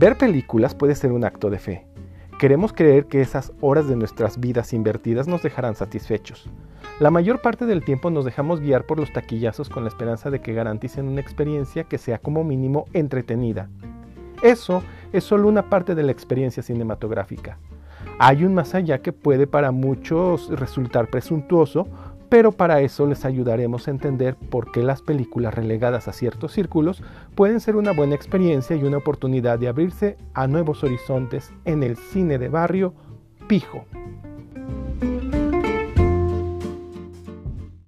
Ver películas puede ser un acto de fe. Queremos creer que esas horas de nuestras vidas invertidas nos dejarán satisfechos. La mayor parte del tiempo nos dejamos guiar por los taquillazos con la esperanza de que garanticen una experiencia que sea como mínimo entretenida. Eso es solo una parte de la experiencia cinematográfica. Hay un más allá que puede para muchos resultar presuntuoso pero para eso les ayudaremos a entender por qué las películas relegadas a ciertos círculos pueden ser una buena experiencia y una oportunidad de abrirse a nuevos horizontes en el cine de barrio Pijo.